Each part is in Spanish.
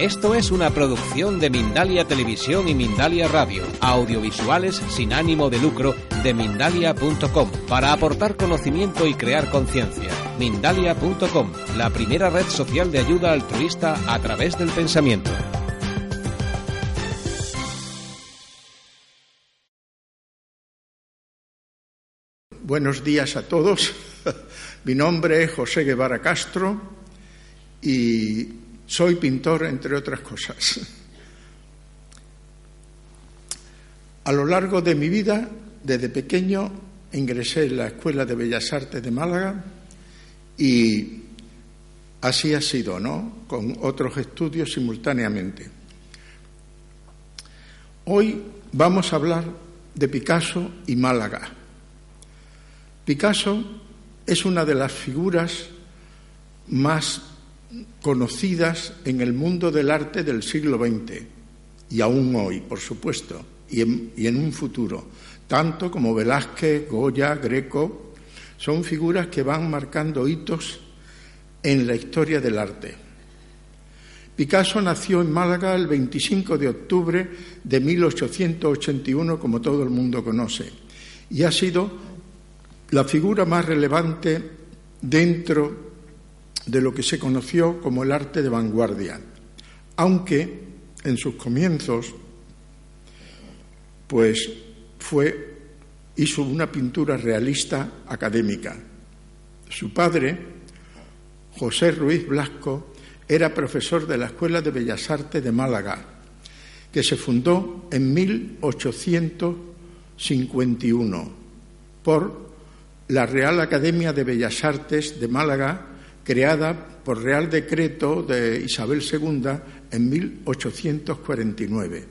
Esto es una producción de Mindalia Televisión y Mindalia Radio, audiovisuales sin ánimo de lucro de mindalia.com, para aportar conocimiento y crear conciencia. Mindalia.com, la primera red social de ayuda altruista a través del pensamiento. Buenos días a todos. Mi nombre es José Guevara Castro y soy pintor, entre otras cosas. A lo largo de mi vida, desde pequeño, ingresé en la Escuela de Bellas Artes de Málaga y así ha sido, ¿no? Con otros estudios simultáneamente. Hoy vamos a hablar de Picasso y Málaga. Picasso es una de las figuras más conocidas en el mundo del arte del siglo XX y aún hoy, por supuesto, y en, un futuro. Tanto como Velázquez, Goya, Greco, son figuras que van marcando hitos en la historia del arte. Picasso nació en Málaga el 25 de octubre de 1881, como todo el mundo conoce, y ha sido la figura más relevante dentro de lo que se conoció como el arte de vanguardia, aunque en sus comienzos pues fue hizo una pintura realista académica. Su padre, José Ruiz Blasco, era profesor de la Escuela de Bellas Artes de Málaga, que se fundó en 1851 por la Real Academia de Bellas Artes de Málaga creada por Real Decreto de Isabel II en 1849.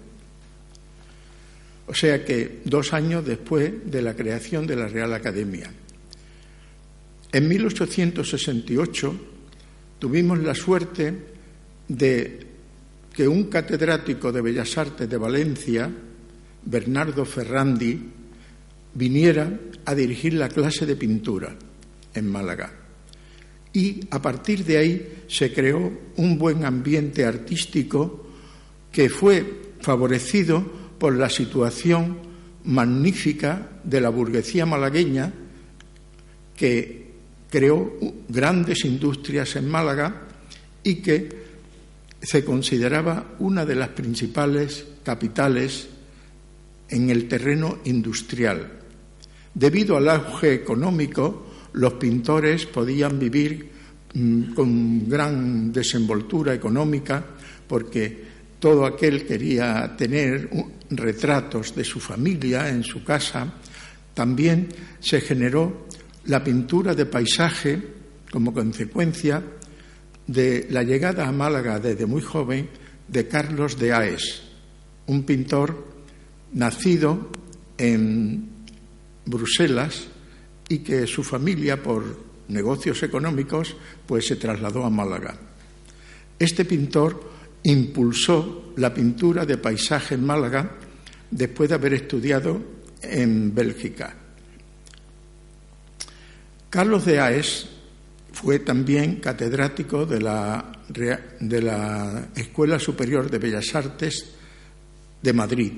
O sea que dos años después de la creación de la Real Academia. En 1868 tuvimos la suerte de que un catedrático de Bellas Artes de Valencia, Bernardo Ferrandi, viniera a dirigir la clase de pintura en Málaga y a partir de ahí se creó un buen ambiente artístico que fue favorecido por la situación magnífica de la burguesía malagueña que creó grandes industrias en Málaga y que se consideraba una de las principales capitales en el terreno industrial. Debido al auge económico, los pintores podían vivir mm, con gran desenvoltura económica porque todo aquel quería tener retratos de su familia en su casa. También se generó la pintura de paisaje como consecuencia de la llegada a Málaga desde muy joven de Carlos de Aes, un pintor nacido en Bruselas y que su familia, por negocios económicos, pues se trasladó a Málaga. Este pintor impulsó la pintura de paisaje en Málaga después de haber estudiado en Bélgica. Carlos de Aes fue también catedrático de la, de la Escuela Superior de Bellas Artes de Madrid.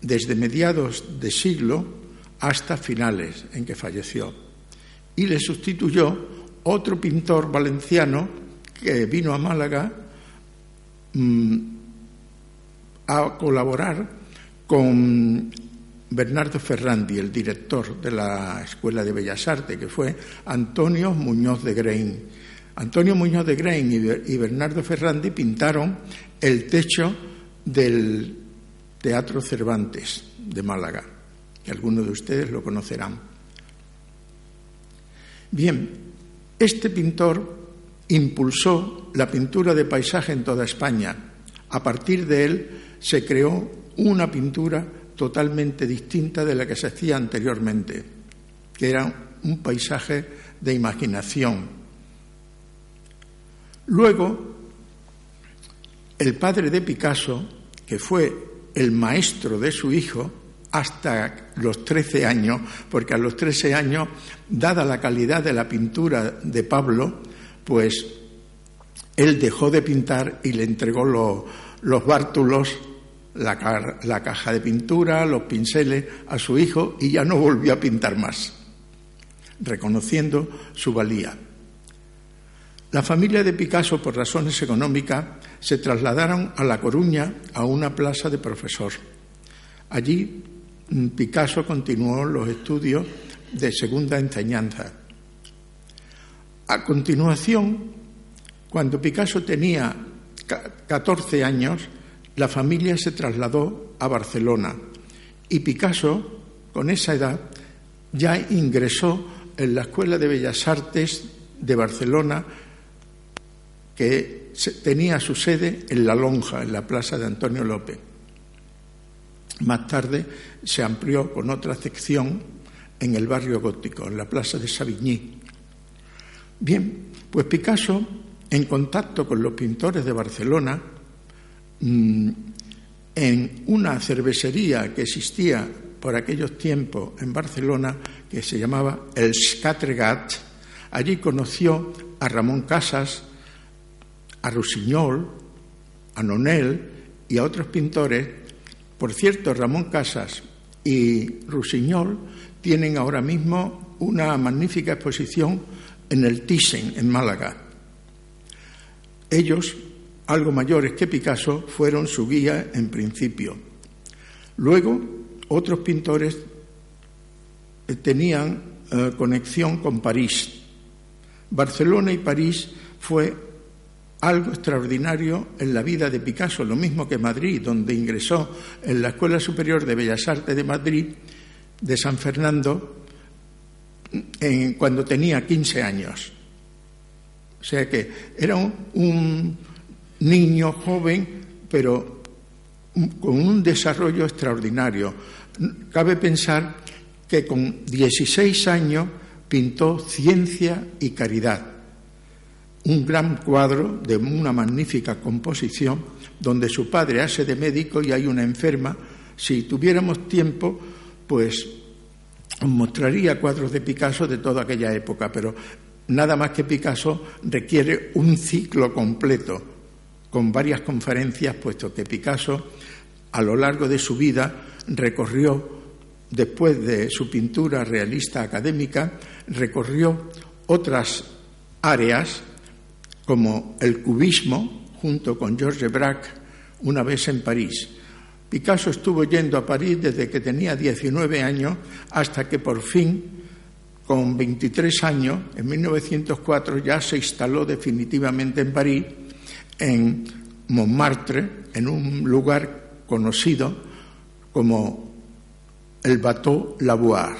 Desde mediados de siglo hasta finales en que falleció. Y le sustituyó otro pintor valenciano que vino a Málaga mm, a colaborar con Bernardo Ferrandi, el director de la Escuela de Bellas Artes, que fue Antonio Muñoz de Grein. Antonio Muñoz de Grein y Bernardo Ferrandi pintaron el techo del Teatro Cervantes de Málaga que algunos de ustedes lo conocerán. Bien, este pintor impulsó la pintura de paisaje en toda España. A partir de él se creó una pintura totalmente distinta de la que se hacía anteriormente, que era un paisaje de imaginación. Luego, el padre de Picasso, que fue el maestro de su hijo, hasta los 13 años, porque a los 13 años, dada la calidad de la pintura de Pablo, pues él dejó de pintar y le entregó los, bártulos, la, caja de pintura, los pinceles a su hijo y ya no volvió a pintar más, reconociendo su valía. La familia de Picasso, por razones económicas, se trasladaron a La Coruña a una plaza de profesor. Allí Picasso continuó los estudios de segunda enseñanza. A continuación, cuando Picasso tenía 14 años, la familia se trasladó a Barcelona y Picasso, con esa edad, ya ingresó en la Escuela de Bellas Artes de Barcelona, que tenía su sede en La Lonja, en la plaza de Antonio López. Más tarde se amplió con otra sección en el barrio gótico, en la plaza de Savigny. Bien, pues Picasso en contacto con los pintores de Barcelona, mm, en una cervecería que existía por aquellos tiempos en Barcelona, que se llamaba El Scatregat, allí conoció a Ramón Casas, a Rusiñol, a Nonel y a otros pintores. Por cierto, Ramón Casas y Rusiñol tienen ahora mismo una magnífica exposición en el Thyssen, en Málaga. Ellos, algo mayores que Picasso, fueron su guía en principio. Luego, otros pintores eh, tenían eh, conexión con París. Barcelona y París fue algo extraordinario en la vida de Picasso, lo mismo que Madrid, donde ingresó en la Escuela Superior de Bellas Artes de Madrid, de San Fernando, cuando tenía 15 años. O sea que era un, niño joven, pero con un desarrollo extraordinario. Cabe pensar que con 16 años pintó Ciencia y Caridad, un gran cuadro de una magnífica composición donde su padre hace de médico y hay una enferma. Si tuviéramos tiempo, pues mostraría cuadros de Picasso de toda aquella época, pero nada más que Picasso requiere un ciclo completo, con varias conferencias, puesto que Picasso, a lo largo de su vida, recorrió, después de su pintura realista académica, recorrió otras áreas, como el cubismo, junto con Georges Braque, una vez en París. Picasso estuvo yendo a París desde que tenía 19 años hasta que por fin con 23 años, en 1904, ya se instaló definitivamente en París, en Montmartre, en un lugar conocido como el Bateau Lavoir.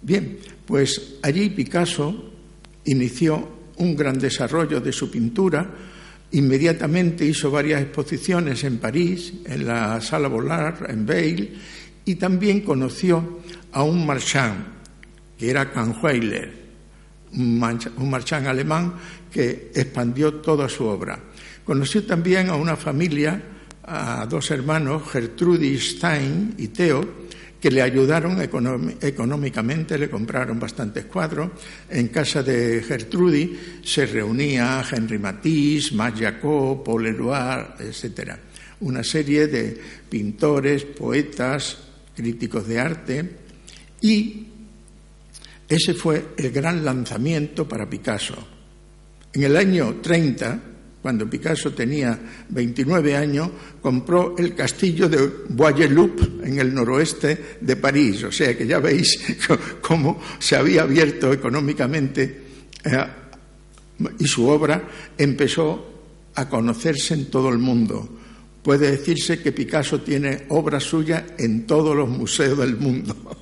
Bien, pues allí Picasso inició un gran desarrollo de su pintura, inmediatamente hizo varias exposiciones en París, en la Sala Volar, en Bale, y también conoció a un marchand, que era Kahnweiler, un, marchán alemán que expandió toda su obra. Conoció también a una familia, a dos hermanos, Gertrudis Stein y Theo, que le ayudaron económicamente, le compraron bastantes cuadros. En casa de Gertrudis se reunía Henri Matisse, Max Jacob, Paul Eluard, etc. Una serie de pintores, poetas, críticos de arte y ese fue el gran lanzamiento para Picasso. En el año 30, cuando Picasso tenía 29 años, compró el castillo de Bois-Loup en el noroeste de París. O sea que ya veis cómo se había abierto económicamente eh, y su obra empezó a conocerse en todo el mundo. Puede decirse que Picasso tiene obras suyas en todos los museos del mundo.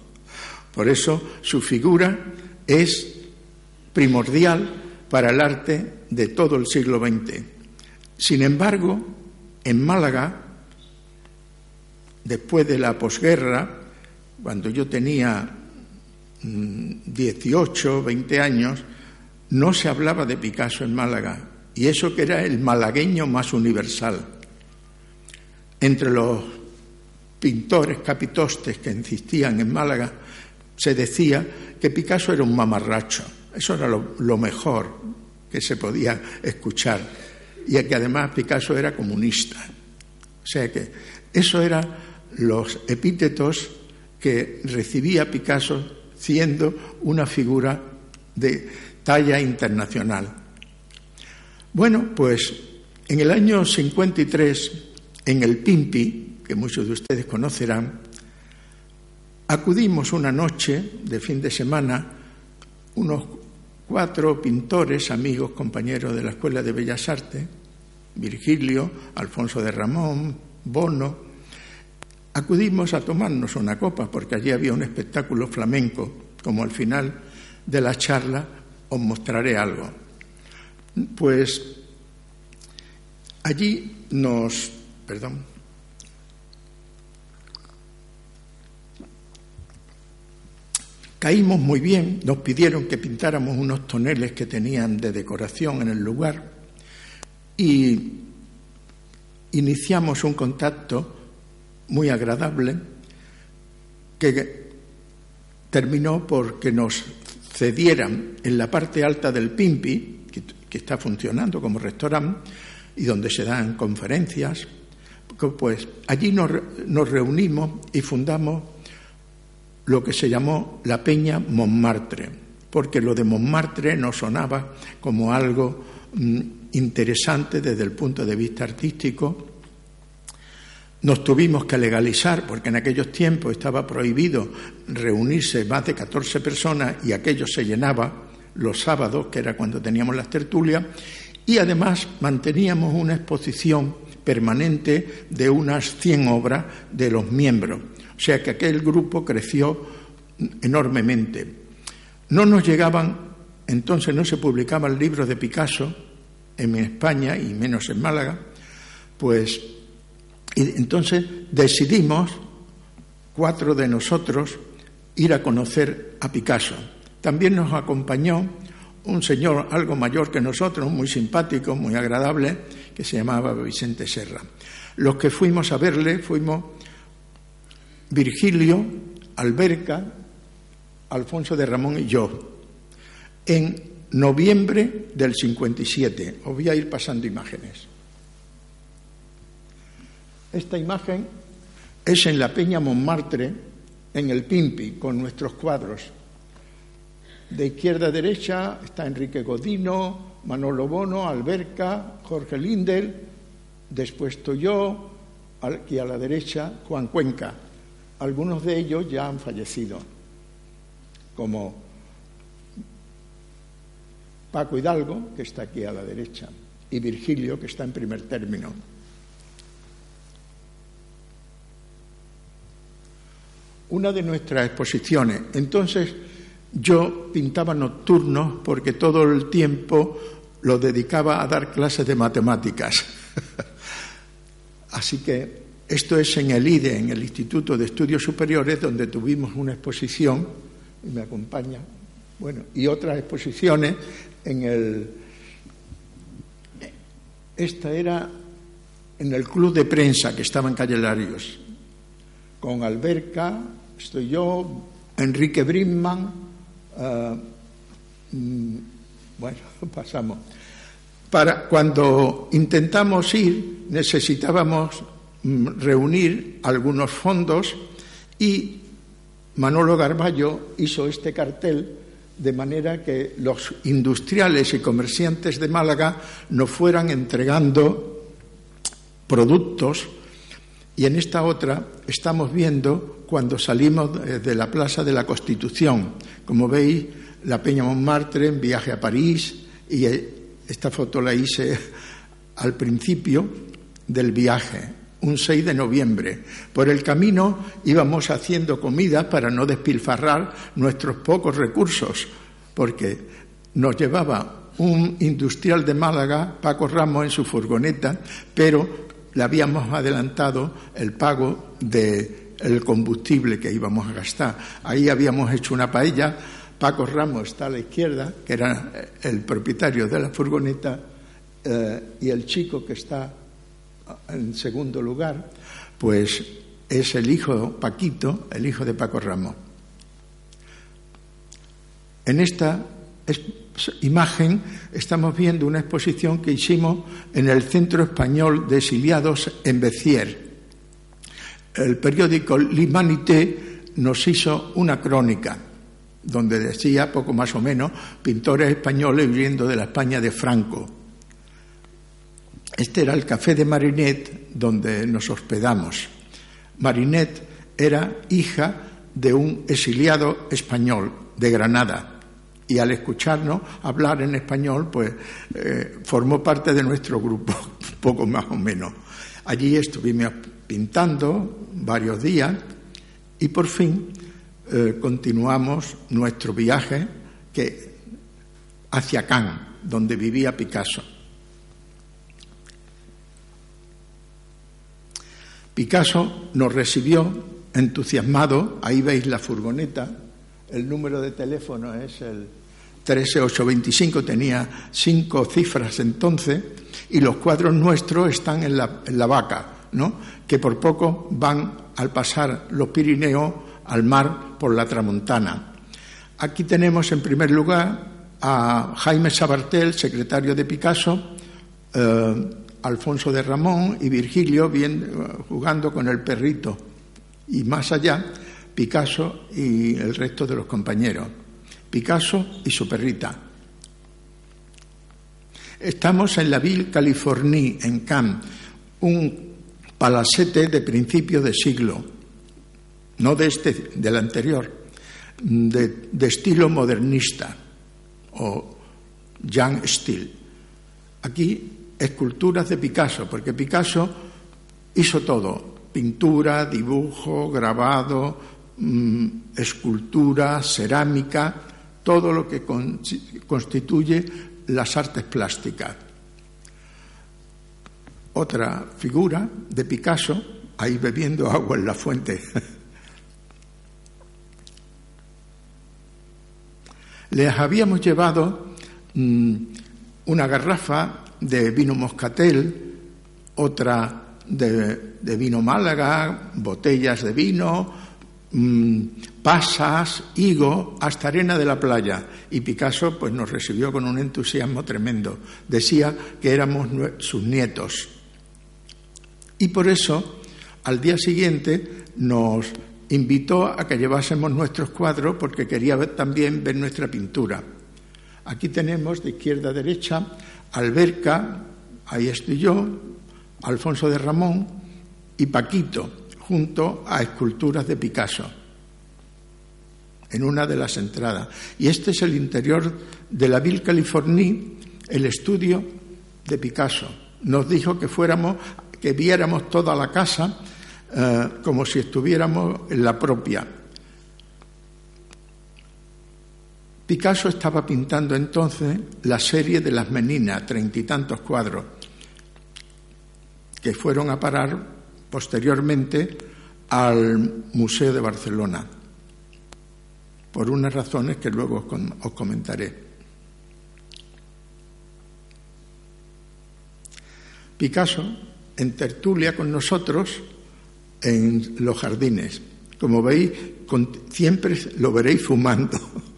Por eso su figura es primordial para el arte de todo el siglo XX. Sin embargo, en Málaga, después de la posguerra, cuando yo tenía 18, mm, 20 años, no se hablaba de Picasso en Málaga, y eso que era el malagueño más universal. Entre los pintores capitostes que insistían en Málaga se decía que Picasso era un mamarracho, eso era lo, mejor que se podía escuchar y que además Picasso era comunista. O sea que eso eran los epítetos que recibía Picasso siendo una figura de talla internacional. Bueno, pues en el año 53, en el Pimpi, que muchos de ustedes conocerán, acudimos una noche de fin de semana unos cuatro pintores, amigos, compañeros de la Escuela de Bellas Artes, Virgilio, Alfonso de Ramón, Bono, acudimos a tomarnos una copa porque allí había un espectáculo flamenco, como al final de la charla os mostraré algo. Pues allí nos, perdón, Caímos muy bien, nos pidieron que pintáramos unos toneles que tenían de decoración en el lugar y iniciamos un contacto muy agradable que terminó porque nos cedieran en la parte alta del Pimpi, que, está funcionando como restaurante y donde se dan conferencias, pues allí nos, nos reunimos y fundamos lo que se llamó la Peña Montmartre, porque lo de Montmartre nos sonaba como algo mm, interesante desde el punto de vista artístico. Nos tuvimos que legalizar porque en aquellos tiempos estaba prohibido reunirse más de 14 personas y aquello se llenaba los sábados, que era cuando teníamos las tertulias, y además manteníamos una exposición permanente de unas 100 obras de los miembros. O sea que aquel grupo creció enormemente. No nos llegaban, entonces no se publicaban libros de Picasso en España y menos en Málaga, pues entonces decidimos, cuatro de nosotros, ir a conocer a Picasso. También nos acompañó un señor algo mayor que nosotros, muy simpático, muy agradable, que se llamaba Vicente Serra. Los que fuimos a verle fuimos Virgilio, Alberca, Alfonso de Ramón y yo, en noviembre del 57. Os voy a ir pasando imágenes. Esta imagen es en la Peña Montmartre, en el Pimpi, con nuestros cuadros. De izquierda a derecha está Enrique Godino, Manolo Bono, Alberca, Jorge Lindel, después estoy yo, aquí a la derecha Juan Cuenca. Algunos de ellos ya han fallecido, como Paco Hidalgo, que está aquí a la derecha, y Virgilio, que está en primer término. Una de nuestras exposiciones. Entonces, yo pintaba nocturnos porque todo el tiempo lo dedicaba a dar clases de matemáticas. Así que esto es en el IDE, en el Instituto de Estudios Superiores, donde tuvimos una exposición, y me acompaña, bueno, y otras exposiciones en el. Esta era en el club de prensa que estaba en Calle Larios, con Alberca, estoy yo, Enrique Brimman, eh, mm, bueno, pasamos. Para cuando intentamos ir, necesitábamos reunir algunos fondos y Manolo Garballo hizo este cartel de manera que los industriales y comerciantes de Málaga nos fueran entregando productos y en esta otra estamos viendo cuando salimos de la Plaza de la Constitución. Como veis, la Peña Montmartre en viaje a París y esta foto la hice al principio del viaje un 6 de noviembre. Por el camino íbamos haciendo comida para no despilfarrar nuestros pocos recursos, porque nos llevaba un industrial de Málaga, Paco Ramos, en su furgoneta, pero le habíamos adelantado el pago del combustible que íbamos a gastar. Ahí habíamos hecho una paella. Paco Ramos está a la izquierda, que era el propietario de la furgoneta, eh, y el chico que está en segundo lugar, pues es el hijo Paquito, el hijo de Paco Ramos. En esta imagen estamos viendo una exposición que hicimos en el Centro Español de Exiliados en Béziers. El periódico L'Humanité nos hizo una crónica donde decía, poco más o menos, pintores españoles huyendo de la España de Franco. Este era el café de Marinette donde nos hospedamos. Marinette era hija de un exiliado español de Granada y al escucharnos hablar en español, pues eh, formó parte de nuestro grupo, poco más o menos. Allí estuvimos pintando varios días y por fin eh, continuamos nuestro viaje que, hacia Cannes, donde vivía Picasso. Picasso nos recibió entusiasmado, ahí veis la furgoneta, el número de teléfono es el 13825, tenía cinco cifras entonces, y los cuadros nuestros están en la, vaca, ¿no? que por poco van al pasar los Pirineos al mar por la Tramontana. Aquí tenemos en primer lugar a Jaime Sabartel, secretario de Picasso, eh, Alfonso de Ramón y Virgilio jugando con el perrito. Y más allá, Picasso y el resto de los compañeros. Picasso y su perrita. Estamos en la Ville Californie, en Cannes, un palacete de principio de siglo no de este, del anterior, de, de estilo modernista o young style. Aquí esculturas de Picasso, porque Picasso hizo todo, pintura, dibujo, grabado, mmm, escultura, cerámica, todo lo que con, constituye las artes plásticas. Otra figura de Picasso, ahí bebiendo agua en la fuente Les habíamos llevado mmm, una garrafa de vino moscatel, otra de, vino Málaga, botellas de vino, mmm, pasas, higo, hasta arena de la playa. Y Picasso pues, nos recibió con un entusiasmo tremendo. Decía que éramos sus nietos. Y por eso, al día siguiente, nos invitó a que llevásemos nuestros cuadros porque quería también ver nuestra pintura. Aquí tenemos de izquierda a derecha Alberca, ahí estoy yo, Alfonso de Ramón y Paquito, junto a esculturas de Picasso, en una de las entradas. Y este es el interior de la Ville Californie, el estudio de Picasso. Nos dijo que fuéramos, que viéramos toda la casa eh, como si estuviéramos en la propia. Picasso estaba pintando entonces la serie de las meninas, treinta y tantos cuadros, que fueron a parar posteriormente al Museo de Barcelona, por unas razones que luego os comentaré. Picasso, en tertulia con nosotros, en los jardines. Como veis, siempre lo veréis fumando.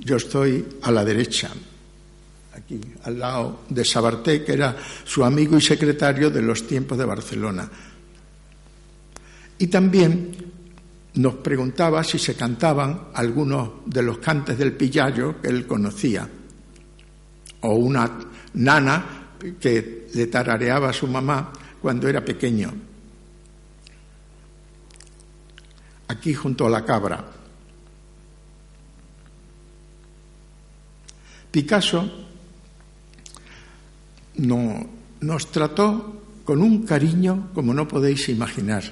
Yo estoy a la derecha, aquí, al lado de Sabarté, que era su amigo y secretario de los tiempos de Barcelona. Y también nos preguntaba si se cantaban algunos de los cantes del pillayo que él conocía, o una nana que le tarareaba a su mamá cuando era pequeño, aquí junto a la cabra. Picasso no, nos trató con un cariño como no podéis imaginar.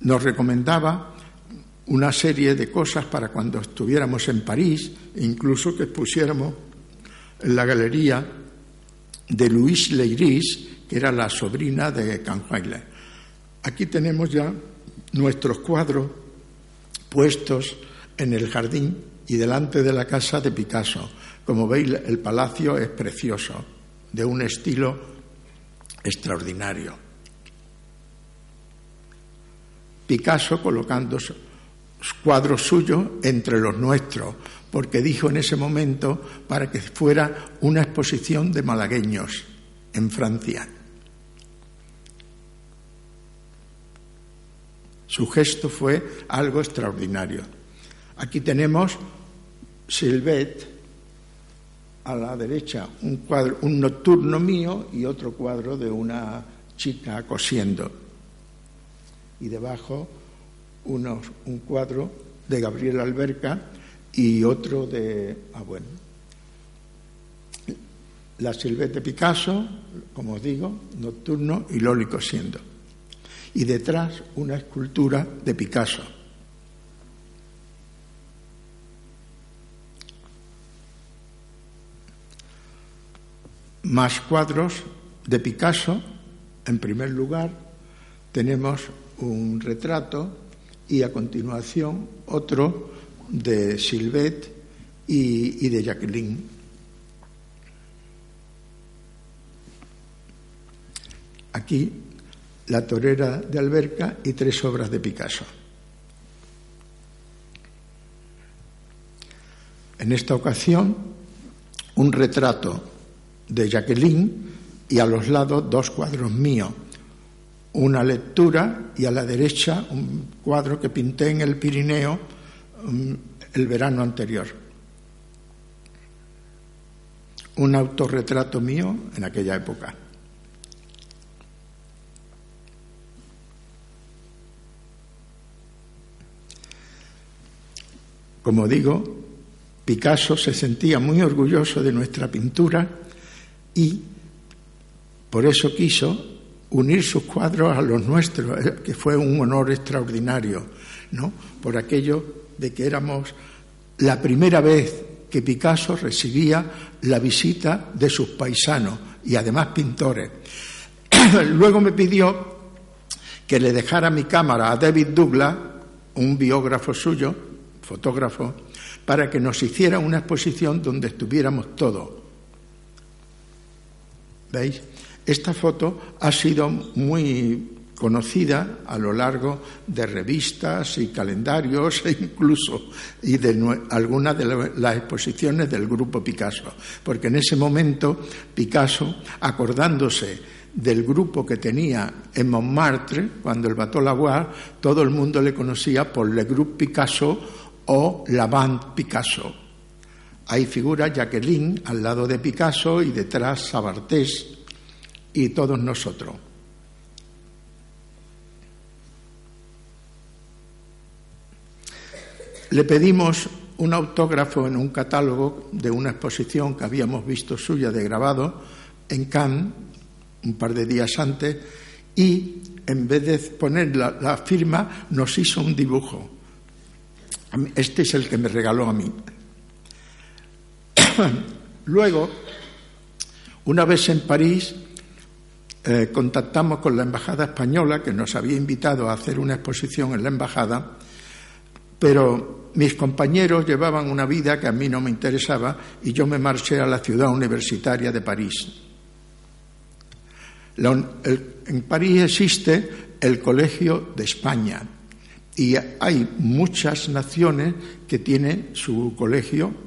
Nos recomendaba una serie de cosas para cuando estuviéramos en París, incluso que pusiéramos en la galería de Louis Leiris, que era la sobrina de Canjuaile. Aquí tenemos ya nuestros cuadros puestos en el jardín y delante de la casa de Picasso. Como veis, el palacio es precioso, de un estilo extraordinario. Picasso colocando cuadros suyos entre los nuestros, porque dijo en ese momento para que fuera una exposición de malagueños en Francia. Su gesto fue algo extraordinario. Aquí tenemos Silvet a la derecha, un cuadro, un nocturno mío y otro cuadro de una chica cosiendo. Y debajo un cuadro de Gabriel Alberca y otro de, ah bueno, la Silvete Picasso, como os digo, nocturno y Loli cosiendo. Y detrás una escultura de Picasso. Más cuadros de Picasso. En primer lugar, tenemos un retrato y a continuación otro de Silvet y, de Jacqueline. Aquí la torera de Alberca y tres obras de Picasso. En esta ocasión, un retrato de Jacqueline y a los lados dos cuadros míos una lectura y a la derecha un cuadro que pinté en el Pirineo mm, el verano anterior. Un autorretrato mío en aquella época. Como digo, Picasso se sentía muy orgulloso de nuestra pintura y por eso quiso unir sus cuadros a los nuestros, eh, que fue un honor extraordinario, ¿no? Por aquello de que éramos la primera vez que Picasso recibía la visita de sus paisanos y además pintores. Luego me pidió que le dejara mi cámara a David Douglas, un biógrafo suyo, fotógrafo, para que nos hiciera una exposición donde estuviéramos todos. ¿Veis? Esta foto ha sido muy conocida a lo largo de revistas y calendarios e incluso y de algunas de las exposiciones del grupo Picasso, porque en ese momento Picasso, acordándose del grupo que tenía en Montmartre, cuando el Bateau Lavoir, todo el mundo le conocía por Le Groupe Picasso o La Bande Picasso. Ahí figura Jacqueline al lado de Picasso y detrás Sabartés y todos nosotros. Le pedimos un autógrafo en un catálogo de una exposición que habíamos visto suya de grabado en Cannes un par de días antes y en vez de poner la, la firma nos hizo un dibujo. Este es el que me regaló a mí. Luego, una vez en París, eh, contactamos con la Embajada Española, que nos había invitado a hacer una exposición en la Embajada, pero mis compañeros llevaban una vida que a mí no me interesaba y yo me marché a la ciudad universitaria de París. en París existe el Colegio de España y hay muchas naciones que tienen su colegio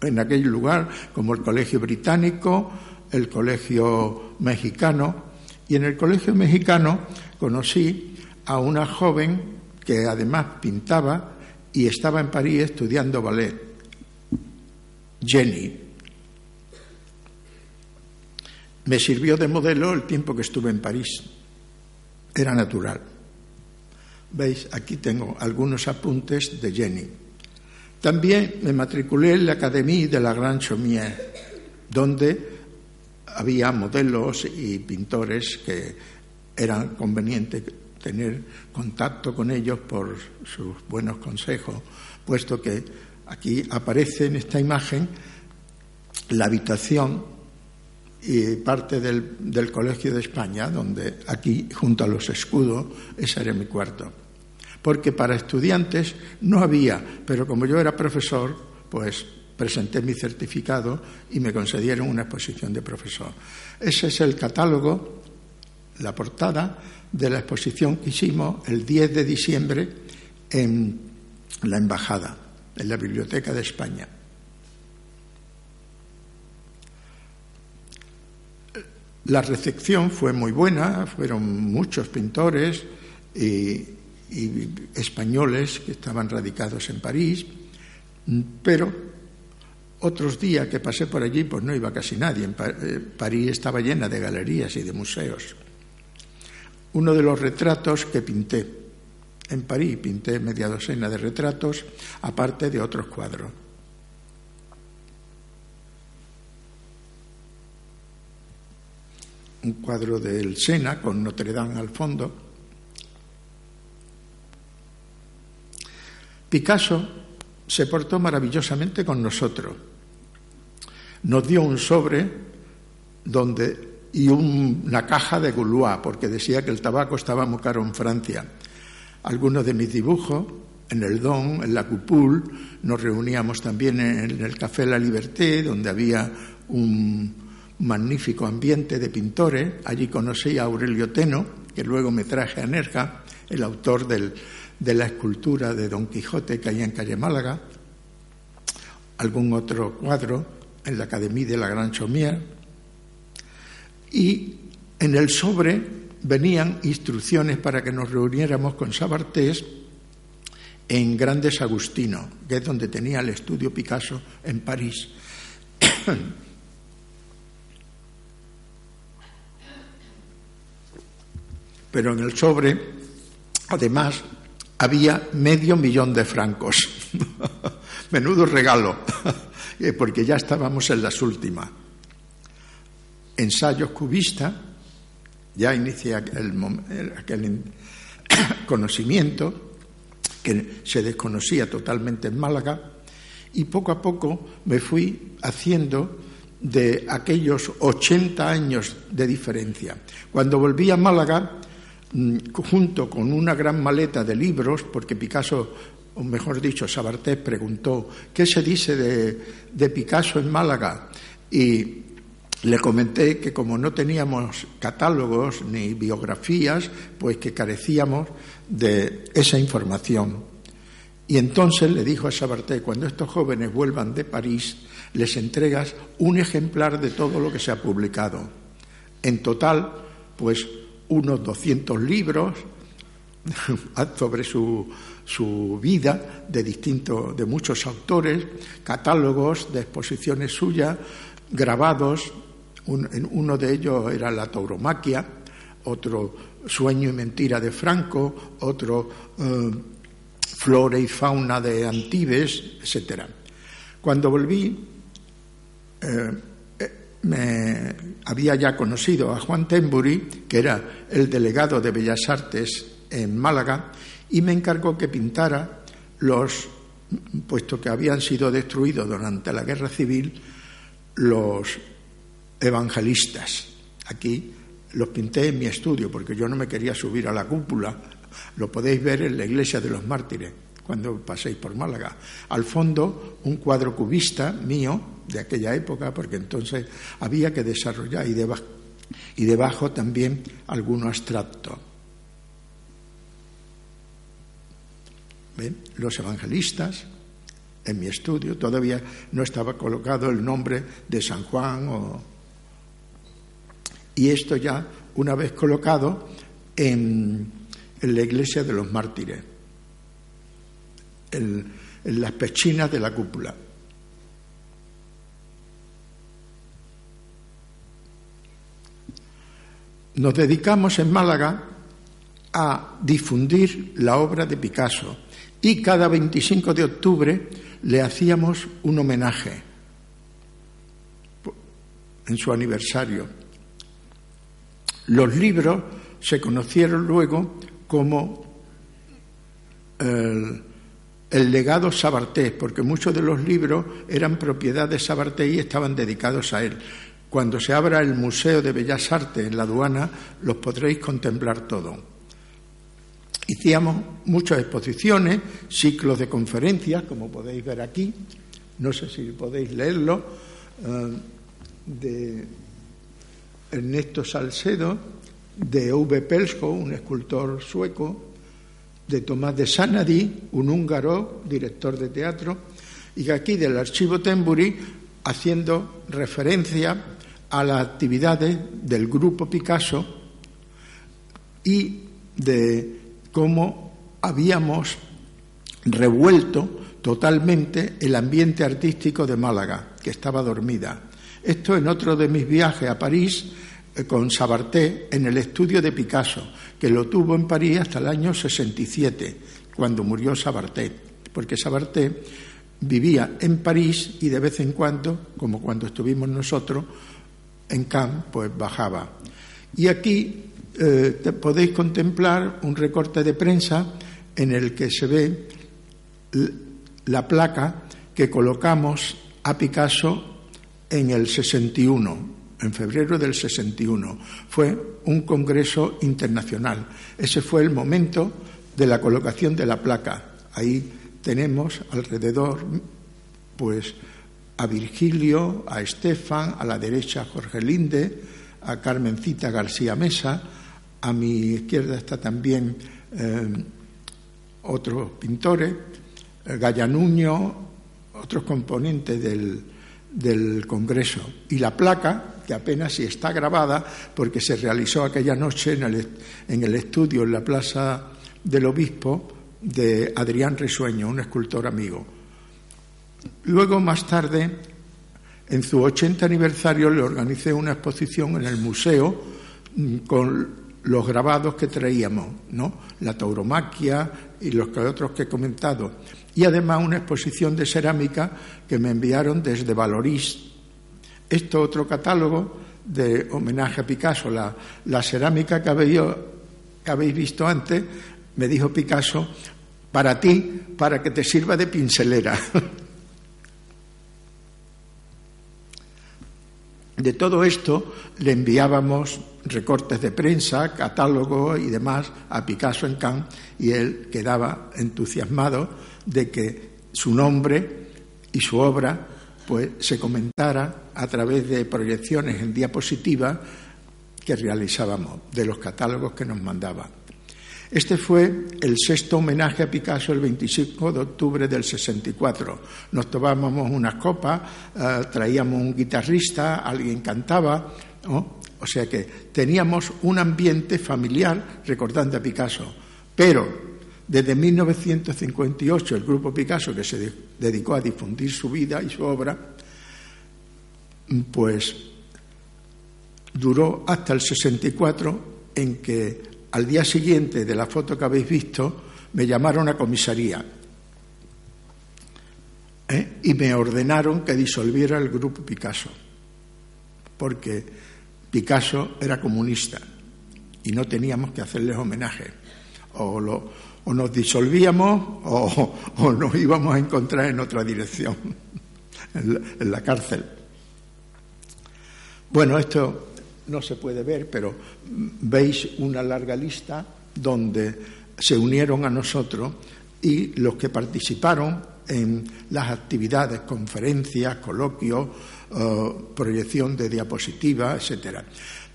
en aquel lugar, como el Colegio Británico, el colegio mexicano y en el colegio mexicano conocí a una joven que además pintaba y estaba en París estudiando ballet, Jenny. Me sirvió de modelo el tiempo que estuve en París. Era natural. Veis, aquí tengo algunos apuntes de Jenny. También me matriculé en la Académie de la Grande Chaumière, donde había modelos y pintores que eran conveniente tener contacto con ellos por sus buenos consejos, puesto que aquí aparece en esta imagen la habitación y parte del, del, Colegio de España, donde aquí, junto a los escudos, ese era mi cuarto. Porque para estudiantes no había, pero como yo era profesor, pues presenté mi certificado y me concedieron una exposición de profesor. Ese es el catálogo, la portada de la exposición que hicimos el 10 de diciembre en la embajada. en la Biblioteca de España. La recepción fue muy buena, fueron muchos pintores y, españoles que estaban radicados en París, pero otros días que pasé por allí, pues no iba casi nadie. Eh, París estaba llena de galerías y de museos. Uno de los retratos que pinté en París, pinté media docena de retratos, aparte de otros cuadros. un cuadro del Sena con Notre Dame al fondo. Picasso se portó maravillosamente con nosotros. Nos dio un sobre donde y una caja de Goulois, porque decía que el tabaco estaba muy caro en Francia. Algunos de mis dibujos, en el Don, en la Cupul, nos reuníamos también en el Café La Liberté, donde había un, magnífico ambiente de pintores. Allí conocí a Aurelio Teno, que luego me traje a Nerja, el autor de la escultura de Don Quijote que hay en calle Málaga, algún otro cuadro en la Academia de la Gran Chaumière. Y en el sobre venían instrucciones para que nos reuniéramos con Sabartés en Grandes Agustino, que es donde tenía el estudio Picasso en París. pero en el sobre, además, había medio millón de francos. Menudo regalo, porque ya estábamos en las últimas. Ensayos cubistas, ya inicié aquel, conocimiento que se desconocía totalmente en Málaga, y poco a poco me fui haciendo de aquellos 80 años de diferencia. Cuando volví a Málaga, junto con una gran maleta de libros, porque Picasso, o mejor dicho, Sabartés preguntó, ¿qué se dice de, Picasso en Málaga? Y le comenté que como no teníamos catálogos ni biografías, pues que carecíamos de esa información. Y entonces le dijo a Sabarté, cuando estos jóvenes vuelvan de París, les entregas un ejemplar de todo lo que se ha publicado. En total, pues unos 200 libros sobre su, su vida de distintos, de muchos autores, catálogos de exposiciones suyas, grabados. uno de ellos era la tauromaquia, otro Sueño y mentira de Franco, otro eh, Flora y fauna de Antibes, etc. Cuando volví, eh, me había ya conocido a Juan Tembury, que era el delegado de Bellas Artes en Málaga, y me encargó que pintara los, puesto que habían sido destruidos durante la guerra civil, los evangelistas. Aquí los pinté en mi estudio, porque yo no me quería subir a la cúpula. Lo podéis ver en la iglesia de los mártires cuando paséis por Málaga. Al fondo, un cuadro cubista mío de aquella época, porque entonces había que desarrollar, y debajo, también alguno abstracto. ¿Ven? Los evangelistas, en mi estudio, todavía no estaba colocado el nombre de San Juan Y esto ya, una vez colocado, en la iglesia de los mártires en, las pechinas de la cúpula. Nos dedicamos en Málaga a difundir la obra de Picasso y cada 25 de octubre le hacíamos un homenaje en su aniversario. Los libros se conocieron luego como el, el legado Sabartés, porque muchos de los libros eran propiedad de Sabartés y estaban dedicados a él. Cuando se abra el Museo de Bellas Artes en la aduana, los podréis contemplar todo. Hicíamos muchas exposiciones, ciclos de conferencias, como podéis ver aquí, no sé si podéis leerlo, eh, de Ernesto Salcedo, de V. Pelsko, un escultor sueco, de Tomás de Sanadi, un húngaro, director de teatro, y aquí del archivo Temburi, haciendo referencia a las actividades del grupo Picasso y de cómo habíamos revuelto totalmente el ambiente artístico de Málaga, que estaba dormida. Esto en otro de mis viajes a París eh, con Sabarté en el estudio de Picasso, que lo tuvo en París hasta el año 67, cuando murió Sabarté, porque Sabarté vivía en París y de vez en cuando, como cuando estuvimos nosotros en Cannes, pues bajaba. Y aquí eh, podéis contemplar un recorte de prensa en el que se ve la placa que colocamos a Picasso en el 61, en febrero del 61. Fue un congreso internacional. Ese fue el momento de la colocación de la placa. Ahí tenemos alrededor, pues, a Virgilio, a Estefan, a la derecha Jorge Linde, a Carmencita García Mesa, a mi izquierda está también eh, otros pintores, eh, Gallanuño, otros componentes del, del Congreso. Y la placa que apenas si está grabada porque se realizó aquella noche en el, en el estudio en la Plaza del Obispo de Adrián Risueño, un escultor amigo. Luego, más tarde, en su 80 aniversario, le organicé una exposición en el museo mm, con los grabados que traíamos, ¿no? La tauromaquia y los otros que he comentado. Y además una exposición de cerámica que me enviaron desde Valorís, esto otro catálogo de homenaje a Picasso, la, cerámica que habéis, que habéis visto antes, me dijo Picasso, para ti, para que te sirva de pincelera. De todo esto le enviábamos recortes de prensa, catálogo y demás a Picasso en Cannes y él quedaba entusiasmado de que su nombre y su obra pues se comentara a través de proyecciones en diapositiva que realizábamos de los catálogos que nos mandaba. Este fue el sexto homenaje a Picasso el 25 de octubre del 64. Nos tomábamos unas copas, eh, traíamos un guitarrista, alguien cantaba, o sea que teníamos un ambiente familiar recordando a Picasso. Pero desde 1958 el grupo Picasso, que se dedicó a difundir su vida y su obra, pues duró hasta el 64 en que al día siguiente de la foto que habéis visto me llamaron a comisaría ¿eh? y me ordenaron que disolviera el grupo Picasso, porque Picasso era comunista y no teníamos que hacerles homenaje. O o nos disolvíamos o, nos íbamos a encontrar en otra dirección, en la, cárcel. Bueno, esto no se puede ver, pero veis una larga lista donde se unieron a nosotros y los que participaron en las actividades, conferencias, coloquios, eh, proyección de diapositivas, etcétera.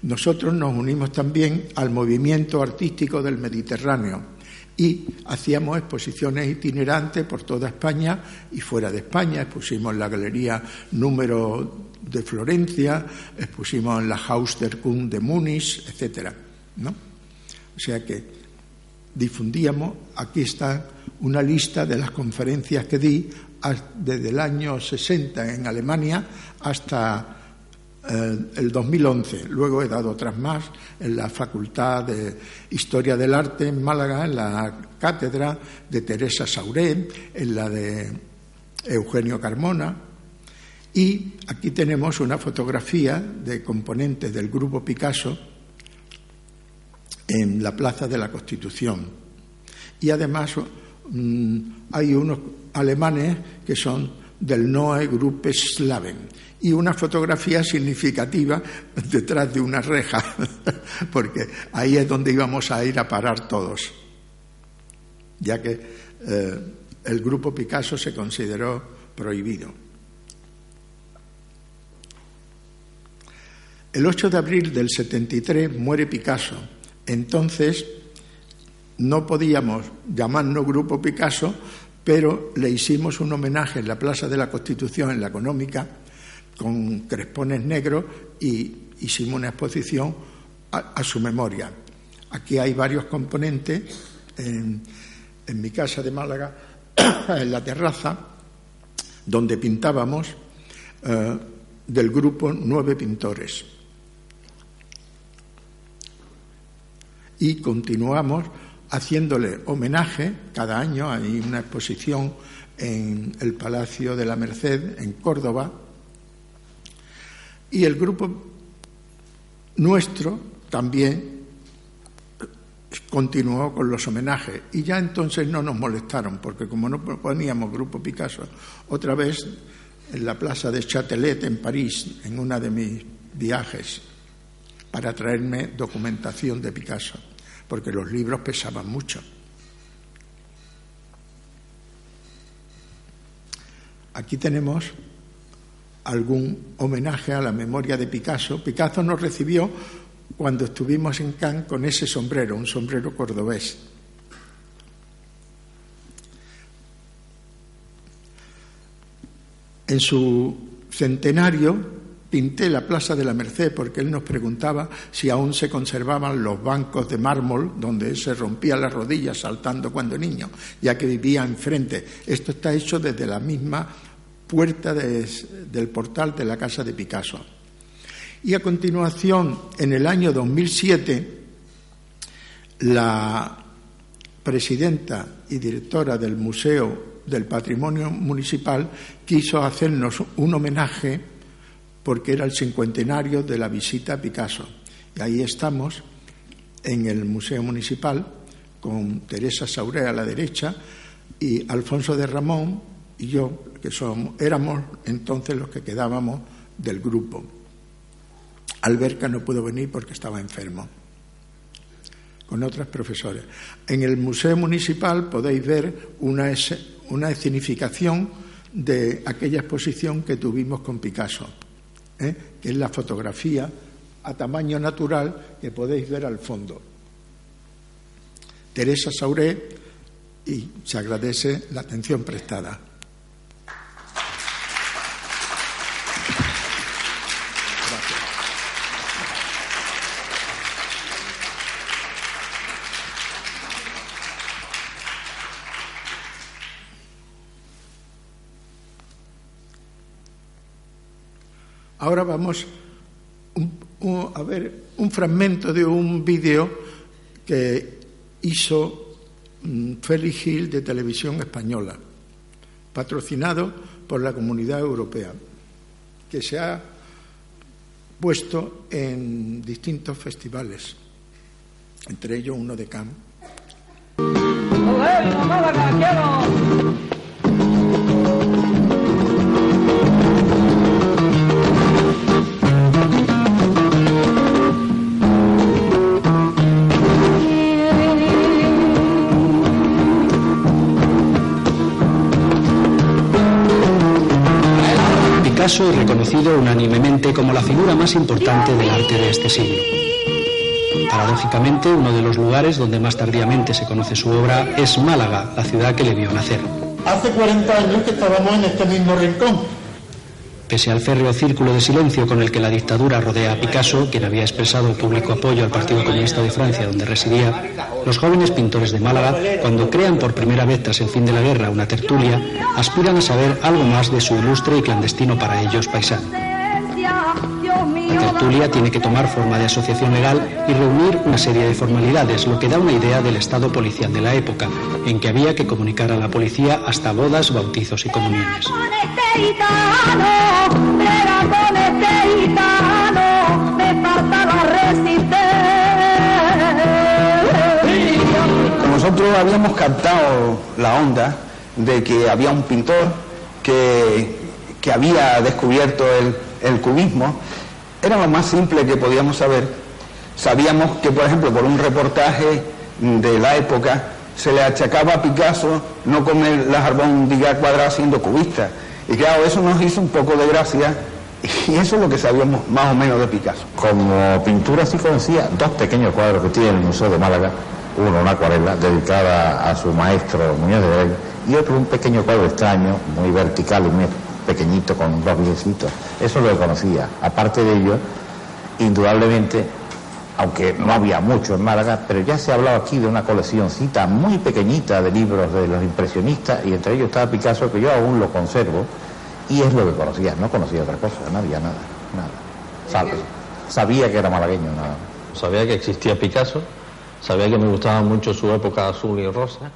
Nosotros nos unimos también al movimiento artístico del Mediterráneo, y hacíamos exposiciones itinerantes por toda España y fuera de España. Expusimos en la Galería Número de Florencia, expusimos en la Haus der Kunst de Múnich, etc. ¿no? O sea que difundíamos, aquí está una lista de las conferencias que di desde el año 60 en Alemania hasta eh, el 2011. Luego he dado otras más en la Facultad de Historia del Arte en Málaga, en la cátedra de Teresa Sauré, en la de Eugenio Carmona. Y aquí tenemos una fotografía de componentes del grupo Picasso en la Plaza de la Constitución. Y además mm, hay unos alemanes que son del Neue Gruppe Slaven y una fotografía significativa detrás de una reja, porque ahí es donde íbamos a ir a parar todos, ya que eh, el grupo Picasso se consideró prohibido. El 8 de abril del 73 muere Picasso. Entonces no podíamos llamarnos Grupo Picasso, pero le hicimos un homenaje en la Plaza de la Constitución, en la Económica, con crespones negros y hicimos una exposición a, su memoria. Aquí hay varios componentes. En, mi casa de Málaga, en la terraza, donde pintábamos eh, del grupo Nueve Pintores. Y continuamos haciéndole homenaje cada año. Hay una exposición en el Palacio de la Merced, en Córdoba. Y el grupo nuestro también continuó con los homenajes y ya entonces no nos molestaron porque como no poníamos Grupo Picasso otra vez en la plaza de Châtelet en París en una de mis viajes para traerme documentación de Picasso porque los libros pesaban mucho. Aquí tenemos algún homenaje a la memoria de Picasso. Picasso nos recibió cuando estuvimos en Cannes con ese sombrero, un sombrero cordobés. En su centenario pinté la Plaza de la Merced porque él nos preguntaba si aún se conservaban los bancos de mármol donde se rompía las rodillas saltando cuando niño, ya que vivía enfrente. Esto está hecho desde la misma puerta del portal de la casa de Picasso. Y a continuación, en el año 2007, la presidenta y directora del Museo del Patrimonio Municipal quiso hacernos un homenaje porque era el cincuentenario de la visita a Picasso. Y ahí estamos en el Museo Municipal con Teresa Sauré a la derecha y Alfonso de Ramón y yo, que somos, éramos entonces los que quedábamos del grupo. Alberca no pudo venir porque estaba enfermo, con otras profesores. En el Museo Municipal podéis ver una, una escenificación de aquella exposición que tuvimos con Picasso, ¿eh? que es la fotografía a tamaño natural que podéis ver al fondo. Teresa Sauré, y se agradece la atención prestada. Ahora vamos a ver un fragmento de un vídeo que hizo mm, Félix Gil de Televisión Española, patrocinado por la Comunidad Europea, que se ha puesto en distintos festivales, entre ellos uno de Cannes. Reconocido unánimemente como la figura más importante del arte de este siglo. Paradójicamente, uno de los lugares donde más tardíamente se conoce su obra es Málaga, la ciudad que le vio nacer. Hace 40 años que estábamos en este mismo rincón, Pese al férreo círculo de silencio con el que la dictadura rodea a Picasso, quien había expresado público apoyo al Partido Comunista de Francia donde residía, los jóvenes pintores de Málaga, cuando crean por primera vez tras el fin de la guerra una tertulia, aspiran a saber algo más de su ilustre y clandestino para ellos paisano. Tertulia tiene que tomar forma de asociación legal y reunir una serie de formalidades, lo que da una idea del estado policial de la época, en que había que comunicar a la policía hasta bodas, bautizos y comuniones. Nosotros habíamos captado la onda de que había un pintor que, que había descubierto el, el cubismo era lo más simple que podíamos saber. Sabíamos que, por ejemplo, por un reportaje de la época, se le achacaba a Picasso no comer la albóndigas cuadrada siendo cubista. Y claro, eso nos hizo un poco de gracia y eso es lo que sabíamos más o menos de Picasso. Como pintura sí conocía dos pequeños cuadros que tiene el Museo de Málaga, uno una acuarela dedicada a su maestro Muñoz de Rey y otro un pequeño cuadro extraño, muy vertical y muy pequeñito con dos viejecitos. Eso lo conocía. Aparte de ello, indudablemente, aunque no había mucho en Málaga, pero ya se ha hablado aquí de una coleccióncita muy pequeñita de libros de los impresionistas y entre ellos estaba Picasso que yo aún lo conservo y es lo que conocía, no conocía otra cosa, no había nada, nada. sabía que era malagueño, nada. Sabía que existía Picasso, sabía que me gustaba mucho su época azul y rosa